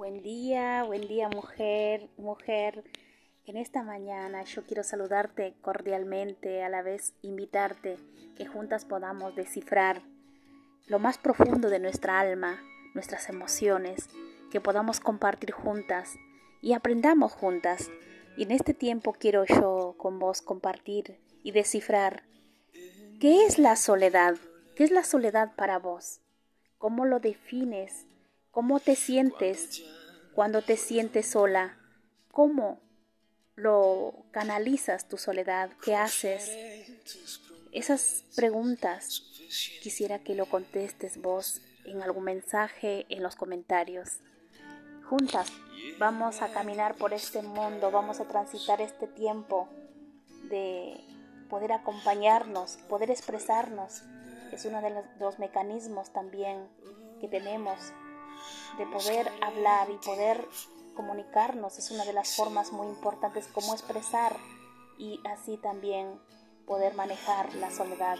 Buen día, buen día mujer, mujer. En esta mañana yo quiero saludarte cordialmente, a la vez invitarte que juntas podamos descifrar lo más profundo de nuestra alma, nuestras emociones, que podamos compartir juntas y aprendamos juntas. Y en este tiempo quiero yo con vos compartir y descifrar qué es la soledad, qué es la soledad para vos, cómo lo defines ¿Cómo te sientes cuando te sientes sola? ¿Cómo lo canalizas tu soledad? ¿Qué haces? Esas preguntas quisiera que lo contestes vos en algún mensaje, en los comentarios. Juntas vamos a caminar por este mundo, vamos a transitar este tiempo de poder acompañarnos, poder expresarnos. Es uno de los, mecanismos también que tenemos de poder hablar y poder comunicarnos es una de las formas muy importantes como expresar y así también poder manejar la soledad.